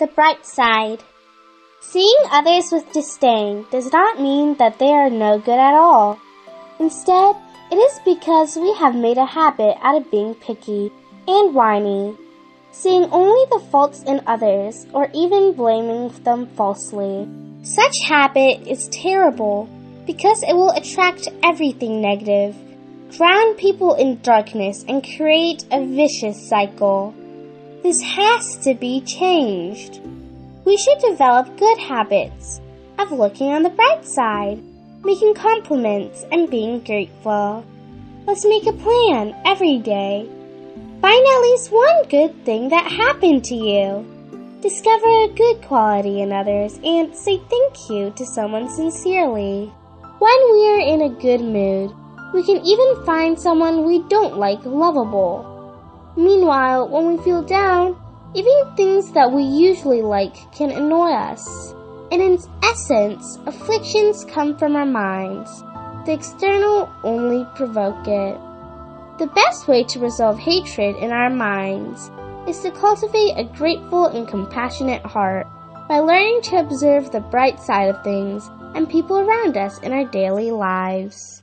The bright side. Seeing others with disdain does not mean that they are no good at all. Instead, it is because we have made a habit out of being picky and whiny, seeing only the faults in others or even blaming them falsely. Such habit is terrible because it will attract everything negative, drown people in darkness, and create a vicious cycle. This has to be changed. We should develop good habits of looking on the bright side, making compliments, and being grateful. Let's make a plan every day. Find at least one good thing that happened to you. Discover a good quality in others and say thank you to someone sincerely. When we are in a good mood, we can even find someone we don't like lovable. Meanwhile, when we feel down, even things that we usually like can annoy us. And in essence, afflictions come from our minds. The external only provoke it. The best way to resolve hatred in our minds is to cultivate a grateful and compassionate heart by learning to observe the bright side of things and people around us in our daily lives.